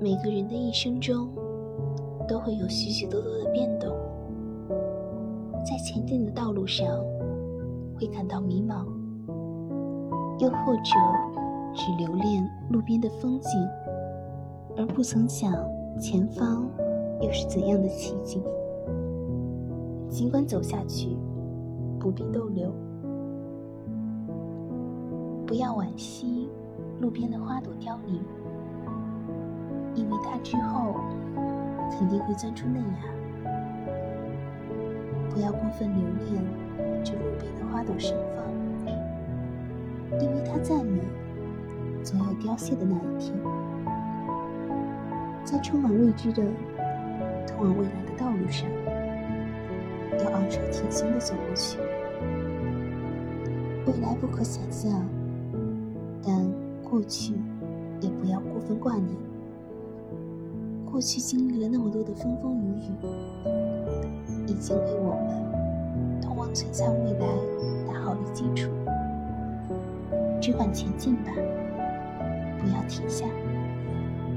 每个人的一生中，都会有许许多多的变动，在前进的道路上，会感到迷茫，又或者只留恋路边的风景，而不曾想前方又是怎样的奇景。尽管走下去，不必逗留，不要惋惜路边的花朵凋零。因为它之后肯定会钻出嫩芽。不要过分留恋这路边的花朵盛放，因为它再美，总有凋谢的那一天。在充满未知的通往未来的道路上，要昂首挺胸的走过去。未来不可想象，但过去也不要过分挂念。过去经历了那么多的风风雨雨，已经为我们通往璀璨未来打好了基础。只管前进吧，不要停下。